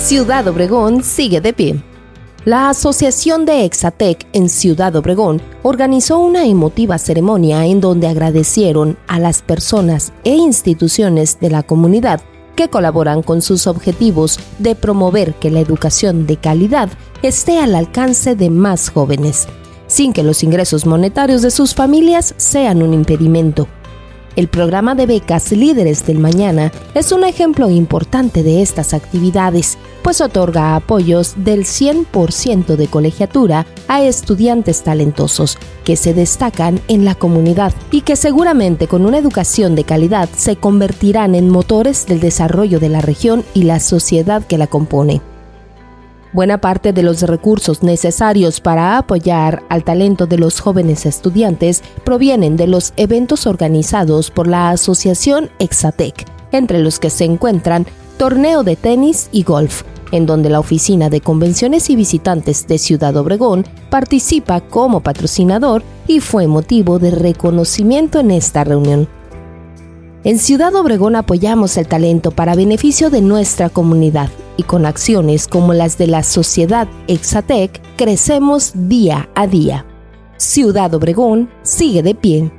Ciudad Obregón sigue de pie. La Asociación de Exatec en Ciudad Obregón organizó una emotiva ceremonia en donde agradecieron a las personas e instituciones de la comunidad que colaboran con sus objetivos de promover que la educación de calidad esté al alcance de más jóvenes, sin que los ingresos monetarios de sus familias sean un impedimento. El programa de becas Líderes del Mañana es un ejemplo importante de estas actividades, pues otorga apoyos del 100% de colegiatura a estudiantes talentosos que se destacan en la comunidad y que seguramente con una educación de calidad se convertirán en motores del desarrollo de la región y la sociedad que la compone. Buena parte de los recursos necesarios para apoyar al talento de los jóvenes estudiantes provienen de los eventos organizados por la Asociación Exatec, entre los que se encuentran torneo de tenis y golf, en donde la Oficina de Convenciones y Visitantes de Ciudad Obregón participa como patrocinador y fue motivo de reconocimiento en esta reunión. En Ciudad Obregón apoyamos el talento para beneficio de nuestra comunidad y con acciones como las de la sociedad Exatec crecemos día a día. Ciudad Obregón sigue de pie.